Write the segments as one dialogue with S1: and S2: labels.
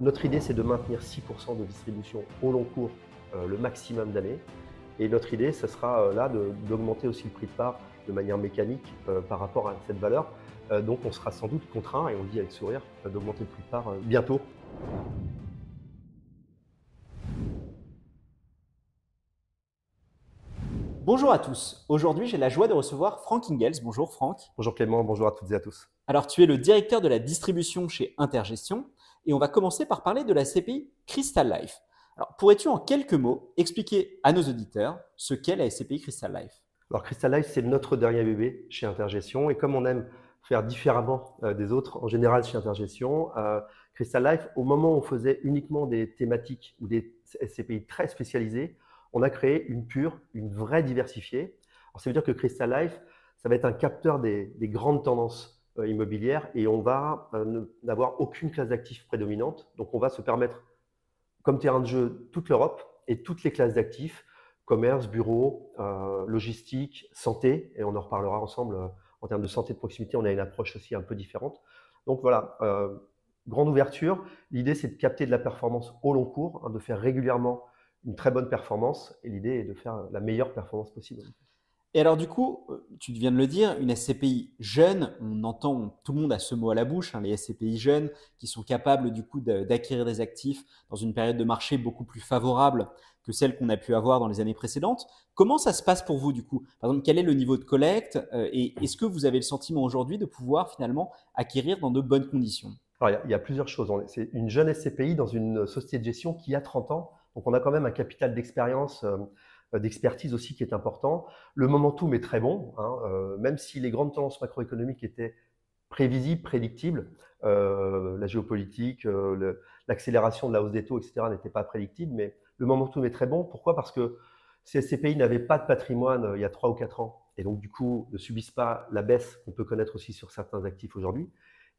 S1: Notre idée, c'est de maintenir 6% de distribution au long cours le maximum d'années. Et notre idée, ce sera là d'augmenter aussi le prix de part de manière mécanique par rapport à cette valeur. donc on sera sans doute contraint, et on le dit avec sourire, d'augmenter le prix de part bientôt.
S2: Bonjour à tous. Aujourd'hui, j'ai la joie de recevoir Frank Ingels. Bonjour Franck.
S1: Bonjour Clément, bonjour à toutes et à tous.
S2: Alors, tu es le directeur de la distribution chez Intergestion et on va commencer par parler de la CPI Crystal Life. Alors, pourrais-tu en quelques mots expliquer à nos auditeurs ce qu'est la SCPI Crystal Life?
S1: Alors, Crystal Life, c'est notre dernier bébé chez Intergestion et comme on aime faire différemment euh, des autres, en général chez Intergestion, euh, Crystal Life, au moment où on faisait uniquement des thématiques ou des SCPI très spécialisées, on a créé une pure, une vraie diversifiée. Alors, ça veut dire que Crystal Life, ça va être un capteur des, grandes tendances euh, immobilières et on va euh, n'avoir aucune classe d'actifs prédominante. Donc, on va se permettre, comme terrain de jeu, toute l'Europe et toutes les classes d'actifs, commerce, bureau, euh, logistique, santé, et on en reparlera ensemble en termes de santé de proximité, on a une approche aussi un peu différente. Donc voilà, grande ouverture. L'idée, c'est de capter de la performance au long cours, hein, de faire régulièrement une très bonne performance. Et l'idée est de faire la meilleure performance possible.
S2: Et alors du coup, euh, tu viens de le dire, une SCPI jeune, on entend tout le monde a ce mot à la bouche, hein, les SCPI jeunes qui sont capables du coup d'acquérir des actifs dans une période de marché beaucoup plus favorable que celle qu'on a pu avoir dans les années précédentes. Comment ça se passe pour vous du coup? Par exemple, quel est le niveau de collecte euh, et est-ce que vous avez le sentiment aujourd'hui de pouvoir finalement acquérir dans de bonnes conditions?
S1: Alors il y, a, plusieurs choses. C'est une jeune SCPI dans une société de gestion qui a 30 ans donc on a quand même un capital d'expérience, euh, d'expertise aussi qui est important. Le momentum est très bon, hein, euh, même si les grandes tendances macroéconomiques étaient prévisibles, prédictibles, euh, la géopolitique, l'accélération de la hausse des taux, etc. n'était pas prédictible, mais le momentum est très bon. Pourquoi? Parce que ces pays n'avaient pas de patrimoine il y a 3 ou 4 ans, et donc du coup ne subissent pas la baisse qu'on peut connaître aussi sur certains actifs aujourd'hui.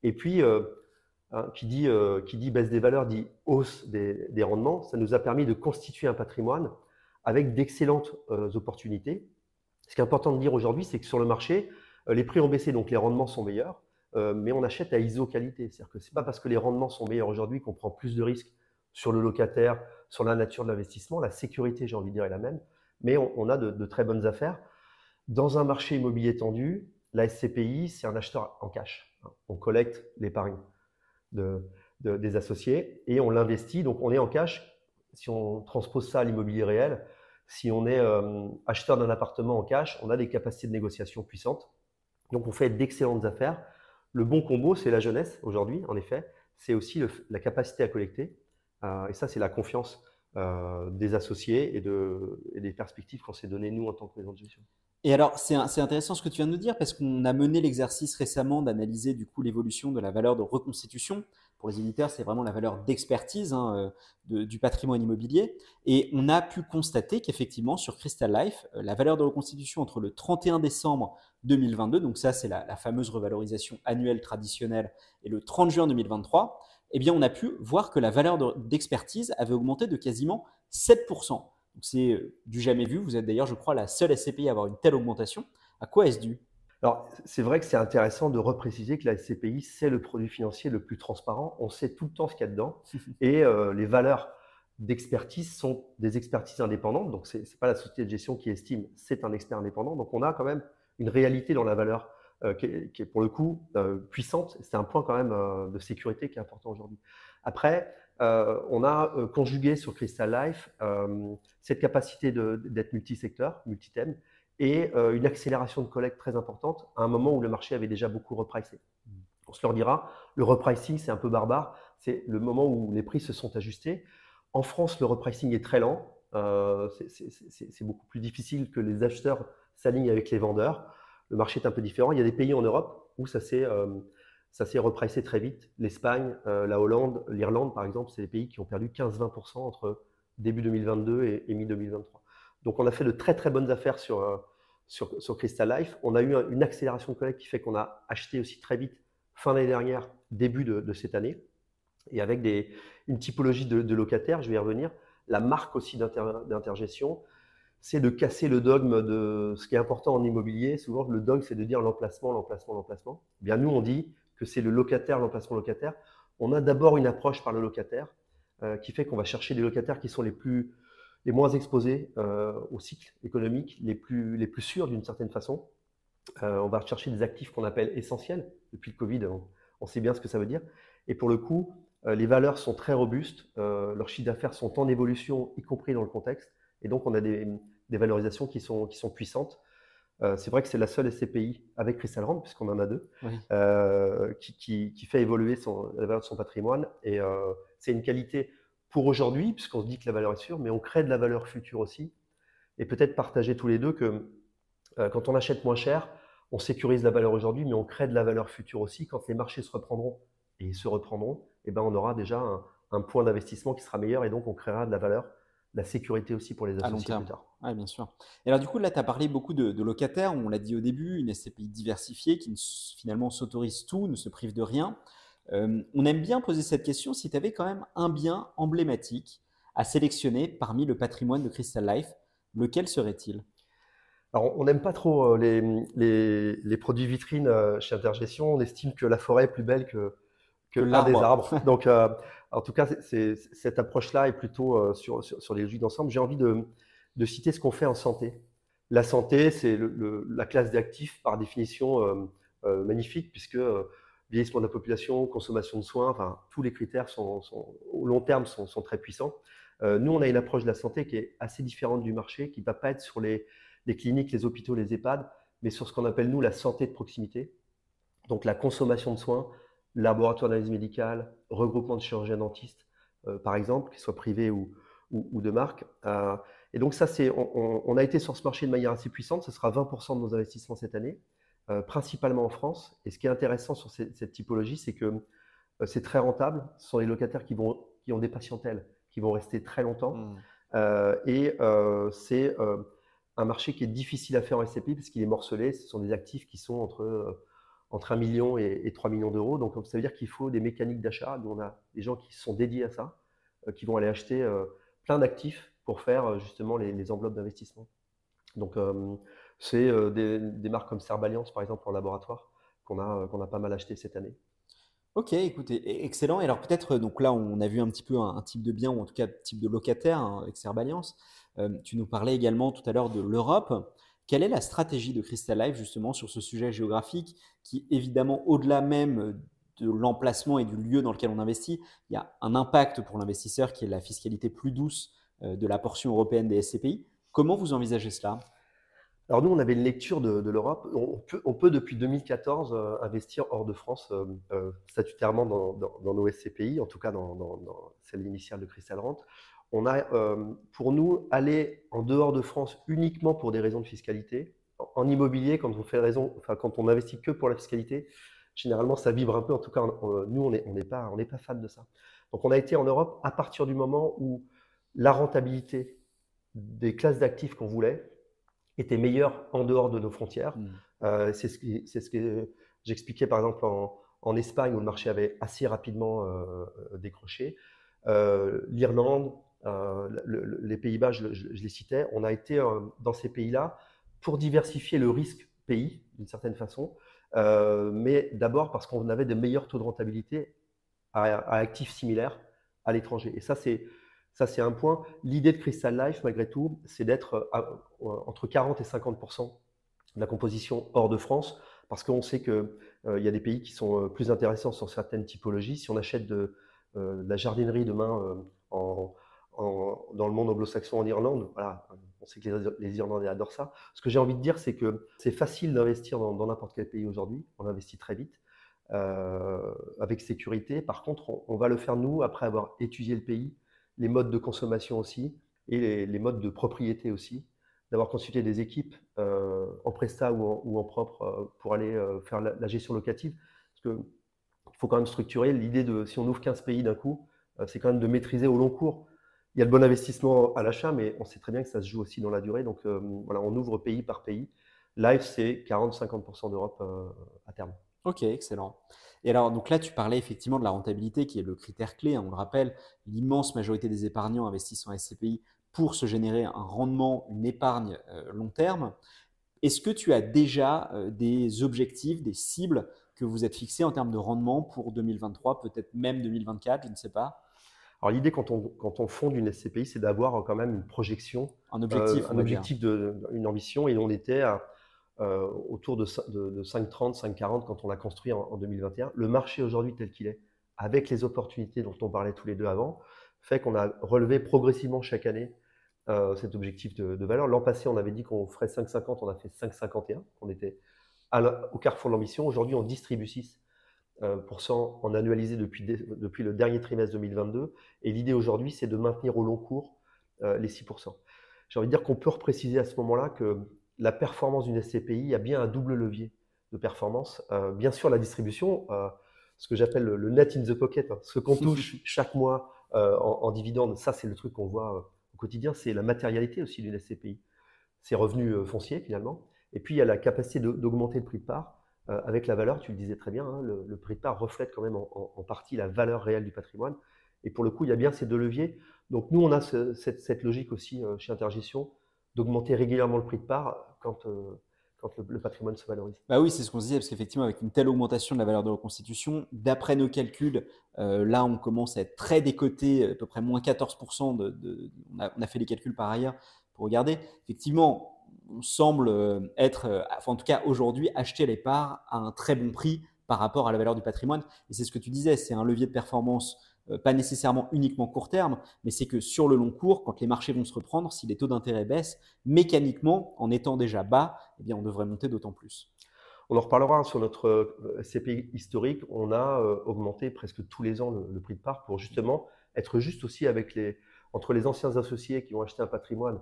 S1: Et puis, Hein, euh, qui dit baisse des valeurs, dit hausse des, rendements. Ça nous a permis de constituer un patrimoine avec d'excellentes euh, opportunités. Ce qui est important de dire aujourd'hui, c'est que sur le marché, euh, les prix ont baissé, donc les rendements sont meilleurs, mais on achète à ISO qualité. C'est-à-dire que ce n'est pas parce que les rendements sont meilleurs aujourd'hui qu'on prend plus de risques sur le locataire, sur la nature de l'investissement. La sécurité, j'ai envie de dire, est la même, mais on, a de, de, très bonnes affaires. Dans un marché immobilier tendu, la SCPI, c'est un acheteur en cash. On collecte l'épargne de, des associés et on l'investit. Donc on est en cash. Si on transpose ça à l'immobilier réel, si on est euh, acheteur d'un appartement en cash, on a des capacités de négociation puissantes. Donc on fait d'excellentes affaires. Le bon combo, c'est la jeunesse aujourd'hui, en effet. C'est aussi la capacité à collecter. Euh, et ça, c'est la confiance euh, des associés et, de, et des perspectives qu'on s'est données, nous, en tant que maison de gestion.
S2: Et alors, c'est intéressant ce que tu viens de nous dire parce qu'on a mené l'exercice récemment d'analyser du coup l'évolution de la valeur de reconstitution. Pour les éditeurs, c'est vraiment la valeur d'expertise hein, euh, du patrimoine immobilier. Et on a pu constater qu'effectivement, sur Crystal Life, euh, la valeur de reconstitution entre le 31 décembre 2022, donc ça c'est la, la, fameuse revalorisation annuelle traditionnelle, et le 30 juin 2023, eh bien on a pu voir que la valeur d'expertise avait augmenté de quasiment 7% c'est euh, du jamais vu. Vous êtes d'ailleurs, je crois, la seule SCPI à avoir une telle augmentation. À quoi est-ce dû?
S1: Alors, c'est vrai que c'est intéressant de repréciser que la SCPI, c'est le produit financier le plus transparent. On sait tout le temps ce qu'il y a dedans. Et euh, les valeurs d'expertise sont des expertises indépendantes. Donc, ce n'est pas la société de gestion qui estime, c'est un expert indépendant. Donc, on a quand même une réalité dans la valeur euh, qui, est, pour le coup puissante. C'est un point quand même de sécurité qui est important aujourd'hui. Après, euh, on a euh, conjugué sur Crystal Life euh, cette capacité d'être multisecteur, multithème, et une accélération de collecte très importante à un moment où le marché avait déjà beaucoup repricé. Mm. On se leur dira, le repricing, c'est un peu barbare, c'est le moment où les prix se sont ajustés. En France, le repricing est très lent, c'est beaucoup plus difficile que les acheteurs s'alignent avec les vendeurs. Le marché est un peu différent. Il y a des pays en Europe où ça s'est s'est repricé très vite. L'Espagne, euh, la Hollande, l'Irlande, par exemple, c'est des pays qui ont perdu 15-20% entre début 2022 et, mi-2023. Donc, on a fait de très, très bonnes affaires sur, euh, sur, Crystal Life. On a eu une accélération de collecte qui fait qu'on a acheté aussi très vite, fin d'année dernière, début de, cette année. Et avec des, une typologie de, locataires, je vais y revenir. La marque aussi d'intergestion, c'est de casser le dogme de ce qui est important en immobilier. Souvent, le dogme, c'est de dire l'emplacement, l'emplacement, l'emplacement. Eh bien, nous, on dit que c'est le locataire, l'emplacement locataire. on a d'abord une approche par le locataire qui fait qu'on va chercher des locataires qui sont les plus les moins exposés au cycle économique, les plus, les plus sûrs d'une certaine façon. on va chercher des actifs qu'on appelle essentiels. Depuis le Covid, on, sait bien ce que ça veut dire. Et pour le coup, les valeurs sont très robustes, leurs chiffres d'affaires sont en évolution, y compris dans le contexte. Et donc, on a des, des valorisations qui sont, qui sont puissantes. Euh, c'est vrai que c'est la seule SCPI avec Crystal Rand, puisqu'on en a deux, euh, qui, qui, fait évoluer son, la valeur de son patrimoine. Et euh, c'est une qualité pour aujourd'hui, puisqu'on se dit que la valeur est sûre, mais on crée de la valeur future aussi. Et peut-être partager tous les deux que quand on achète moins cher, on sécurise la valeur aujourd'hui, mais on crée de la valeur future aussi. Quand les marchés se reprendront et se reprendront, eh ben on aura déjà un, un point d'investissement qui sera meilleur et donc on créera de la valeur la sécurité aussi pour les associés plus tard.
S2: Oui, bien sûr. Et alors, du coup, là, tu as parlé beaucoup de, locataires. On l'a dit au début, une SCPI diversifiée qui finalement s'autorise tout, ne se prive de rien. Euh, on aime bien poser cette question si tu avais quand même un bien emblématique à sélectionner parmi le patrimoine de Crystal Life, lequel serait-il?
S1: Alors, on n'aime pas trop euh, les, les, produits vitrines euh, chez Intergestion. On estime que la forêt est plus belle que, que l'un des arbres. Donc, en tout cas, cette approche-là est plutôt euh, sur, sur, les logiques d'ensemble. J'ai envie de, citer ce qu'on fait en santé. La santé, c'est la classe d'actifs par définition euh, magnifique, puisque vieillissement de la population, consommation de soins, enfin, tous les critères sont, au long terme sont, très puissants. nous, on a une approche de la santé qui est assez différente du marché, qui ne va pas être sur les, cliniques, les hôpitaux, les EHPAD, mais sur ce qu'on appelle, nous, la santé de proximité. Donc, la consommation de soins, laboratoire d'analyse médicale, regroupement de chirurgiens dentistes, euh, par exemple, qu'ils soient privés ou, de marque. Euh, et donc ça, on, a été sur ce marché de manière assez puissante. Ce sera 20% de nos investissements cette année, euh, principalement en France. Et ce qui est intéressant sur cette, typologie, c'est que c'est très rentable. Ce sont les locataires qui, vont, qui ont des patientèles, qui vont rester très longtemps. Mmh. et c'est un marché qui est difficile à faire en SCPI parce qu'il est morcelé. Ce sont des actifs qui sont entre entre 1 million et, 3 millions d'euros. Donc, ça veut dire qu'il faut des mécaniques d'achat. Nous, on a des gens qui sont dédiés à ça, euh, qui vont aller acheter euh, plein d'actifs pour faire euh, justement les, enveloppes d'investissement. Donc, c'est des, marques comme Serballiance, par exemple, en laboratoire, qu'on a, qu'on a pas mal acheté cette année.
S2: Ok, écoutez, e, excellent. Et alors peut-être, donc là, on a vu un petit peu un, type de bien, ou en tout cas type de locataire hein, avec Serballiance. tu nous parlais également tout à l'heure de l'Europe. Quelle est la stratégie de Crystal Life justement sur ce sujet géographique qui, évidemment, au-delà même de l'emplacement et du lieu dans lequel on investit, il y a un impact pour l'investisseur qui est la fiscalité plus douce euh, de la portion européenne des SCPI. Comment vous envisagez cela?
S1: Alors nous, on avait une lecture de, l'Europe. On peut, depuis 2014 euh, investir hors de France euh, statutairement dans, nos SCPI, en tout cas dans, celle initiale de Crystal Rent on a, euh, pour nous, aller en dehors de France uniquement pour des raisons de fiscalité. En immobilier, quand on fait raison, quand on investit que pour la fiscalité, généralement, ça vibre un peu. En tout cas, nous, on n'est on pas, on pas fan de ça. Donc, on a été en Europe à partir du moment où la rentabilité des classes d'actifs qu'on voulait était meilleure en dehors de nos frontières. Mmh. Euh, c'est ce, ce que j'expliquais, par exemple, en, Espagne, où le marché avait assez rapidement euh, décroché. L'Irlande, euh, les Pays-Bas, je, les citais, on a été dans ces pays-là pour diversifier le risque pays, d'une certaine façon, mais d'abord parce qu'on avait de meilleurs taux de rentabilité à, actifs similaires à l'étranger. Et ça, c'est ça, c'est un point. L'idée de Crystal Life, malgré tout, c'est d'être entre 40 et 50% de la composition hors de France, parce qu'on sait qu'il il y a des pays qui sont plus intéressants sur certaines typologies. Si on achète de, la jardinerie demain dans le monde anglo-saxon en Irlande. Voilà, on sait que les, Irlandais adorent ça. Ce que j'ai envie de dire, c'est que c'est facile d'investir dans n'importe quel pays aujourd'hui. On investit très vite, euh, avec sécurité. Par contre, on, va le faire nous après avoir étudié le pays, les modes de consommation aussi, et les, modes de propriété aussi, d'avoir consulté des équipes euh, en presta ou en, propre euh, pour aller faire la, gestion locative. Parce qu'il faut quand même structurer. L'idée de, si on ouvre 15 pays d'un coup, c'est quand même de maîtriser au long cours il y a le bon investissement à l'achat, mais on sait très bien que ça se joue aussi dans la durée. Donc euh, voilà, on ouvre pays par pays. Live, c'est 40-50% d'Europe euh, à terme.
S2: Ok, excellent. Et alors, donc là, tu parlais effectivement de la rentabilité qui est le critère clé. Hein. on le rappelle, l'immense majorité des épargnants investissent en SCPI pour se générer un rendement, une épargne euh, long terme. Est-ce que tu as déjà des objectifs, des cibles que vous êtes fixé en termes de rendement pour 2023, peut-être même 2024, je ne sais pas?
S1: Alors l'idée quand on, quand on fonde une SCPI, c'est d'avoir quand même une projection,
S2: un objectif,
S1: un objectif de, une ambition, et on était autour de, de, 5,30, 5,40 quand on l'a construit en, 2021. Le marché aujourd'hui tel qu'il est, avec les opportunités dont on parlait tous les deux avant, fait qu'on a relevé progressivement chaque année euh, cet objectif de, valeur. L'an passé, on avait dit qu'on ferait 5,50, on a fait 5,51. On était au carrefour de l'ambition. Aujourd'hui, on distribue 6% euh, en annualisé depuis, depuis le dernier trimestre 2022. Et l'idée aujourd'hui, c'est de maintenir au long cours euh, les 6%. J'ai envie de dire qu'on peut repréciser à ce moment-là que la performance d'une SCPI a bien un double levier de performance. bien sûr, la distribution, ce que j'appelle le, net in the pocket, hein, ce qu'on touche chaque mois en, en dividende, ça c'est le truc qu'on voit quotidien, c'est la matérialité aussi d'une SCPI. Ses revenus euh, fonciers finalement. Et puis il y a la capacité d'augmenter le prix de part euh, avec la valeur, tu le disais très bien, hein, le, prix de part reflète quand même en, partie la valeur réelle du patrimoine. Et pour le coup, il y a bien ces deux leviers. Donc nous, on a cette, logique aussi euh, chez Intergestion d'augmenter régulièrement le prix de part quand, quand le, patrimoine se valorise.
S2: Bah oui, c'est ce qu'on disait, parce qu'effectivement, avec une telle augmentation de la valeur de reconstitution, d'après nos calculs, euh, là, on commence à être très décoté, à peu près moins 14%. De, on, a, fait les calculs par ailleurs pour regarder. Effectivement, on semble euh, être, euh, en tout cas aujourd'hui, acheter les parts à un très bon prix par rapport à la valeur du patrimoine. Et c'est ce que tu disais, c'est un levier de performance euh, pas nécessairement uniquement court terme, mais c'est que sur le long cours, quand les marchés vont se reprendre, si les taux d'intérêt baissent, mécaniquement, en étant déjà bas, eh bien, on devrait monter d'autant plus.
S1: On en reparlera sur notre euh, CPI historique. On a euh, augmenté presque tous les ans le, prix de part pour justement être juste aussi avec les, entre les anciens associés qui ont acheté un patrimoine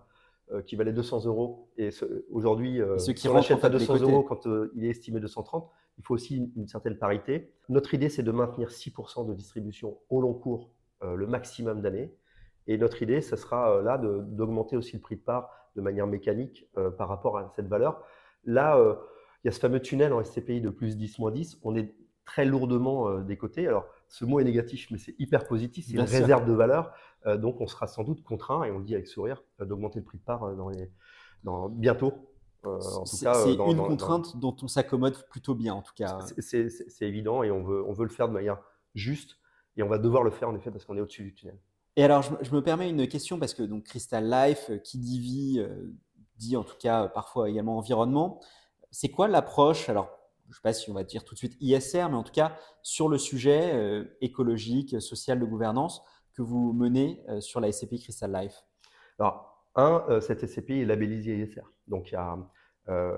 S1: qui valait 200 euros et aujourd'hui,
S2: ceux qui on achète
S1: à 200 euros quand il est estimé 230, il faut aussi une, certaine parité. Notre idée, c'est de maintenir 6% de distribution au long cours euh, le maximum d'années. Et notre idée, ce sera euh, là d'augmenter aussi le prix de part de manière mécanique euh, par rapport à cette valeur. Là, il y a ce fameux tunnel en SCPI de plus 10, moins 10. On est très lourdement décoté. Alors, ce mot est négatif, mais c'est hyper positif. C'est une réserve de valeur. donc, on sera sans doute contraint, et on le dit avec sourire, d'augmenter le prix de part dans les, dans, bientôt
S2: euh, c'est une contrainte dont on s'accommode plutôt bien, en tout cas.
S1: C'est évident et on veut, on veut le faire de manière juste et on va devoir le faire en effet parce qu'on est au-dessus du tunnel.
S2: Et alors, je, me permets une question parce que donc Crystal Life, euh, qui dit vie, euh, dit en tout cas parfois également environnement. C'est quoi l'approche Alors, je ne sais pas si on va dire tout de suite ISR, mais en tout cas sur le sujet écologique, social, de gouvernance que vous menez sur la SCP Crystal Life?
S1: Alors, un, euh, cette SCPI est labellisée ISR. Donc, euh,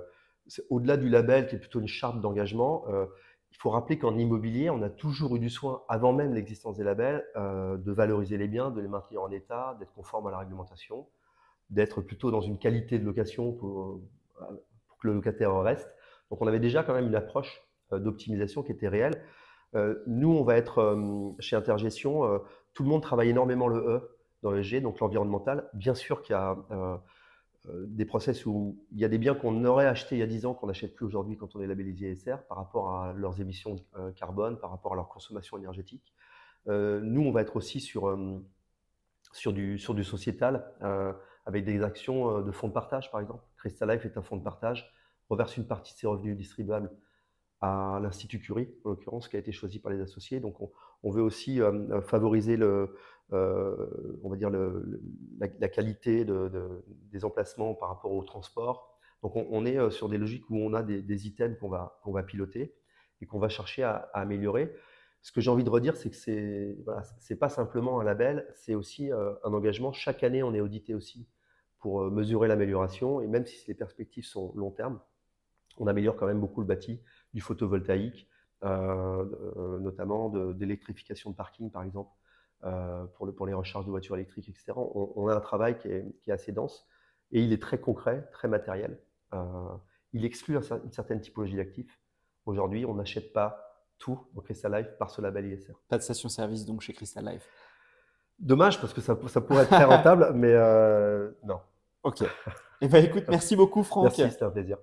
S1: au-delà du label qui est plutôt une charte d'engagement, euh, il faut rappeler qu'en immobilier, on a toujours eu du soin, avant même l'existence des labels, de valoriser les biens, de les maintenir en état, d'être conforme à la réglementation, d'être plutôt dans une qualité de location pour, que le locataire reste. Donc on avait déjà quand même une approche d'optimisation qui était réelle. nous, on va être chez Intergestion, tout le monde travaille énormément le E dans le G, donc l'environnemental. Bien sûr qu'il y a euh, euh, des process où il y a des biens qu'on aurait achetés il y a 10 ans qu'on n'achète plus aujourd'hui quand on est labellisé ISR par rapport à leurs émissions euh, carbone, par rapport à leur consommation énergétique. nous, on va être aussi sur, sur, du, sur du sociétal avec des actions de fonds de partage, par exemple. Crystal Life est un fonds de partage, reverse une partie de ses revenus distribuables à l'Institut Curie, en l'occurrence, qui a été choisi par les associés. Donc, on, veut aussi favoriser le, euh, on va dire la, qualité des emplacements par rapport au transport. Donc on, est euh, sur des logiques où on a des, items qu'on va, va piloter et qu'on va chercher à, améliorer. Ce que j'ai envie de redire, c'est que c'est voilà, c'est pas simplement un label, c'est aussi euh, un engagement. Chaque année, on est audité aussi pour mesurer l'amélioration. Et même si les perspectives sont long terme, on améliore quand même beaucoup le bâti, du photovoltaïque, notamment d'électrification de, parking, par exemple. Euh, pour, le, pour les recharges de voitures électriques, etc. On, a un travail qui est, qui est, assez dense et il est très concret, très matériel. Euh, il exclut une certaine typologie d'actifs. Aujourd'hui, on n'achète pas tout au Crystal Life par ce label ISR.
S2: Pas de station-service donc chez Crystal Life
S1: Dommage parce que ça, ça pourrait être très rentable, mais euh, non.
S2: Ok. Eh ben, écoute, merci beaucoup Franck.
S1: Merci, c'était un plaisir.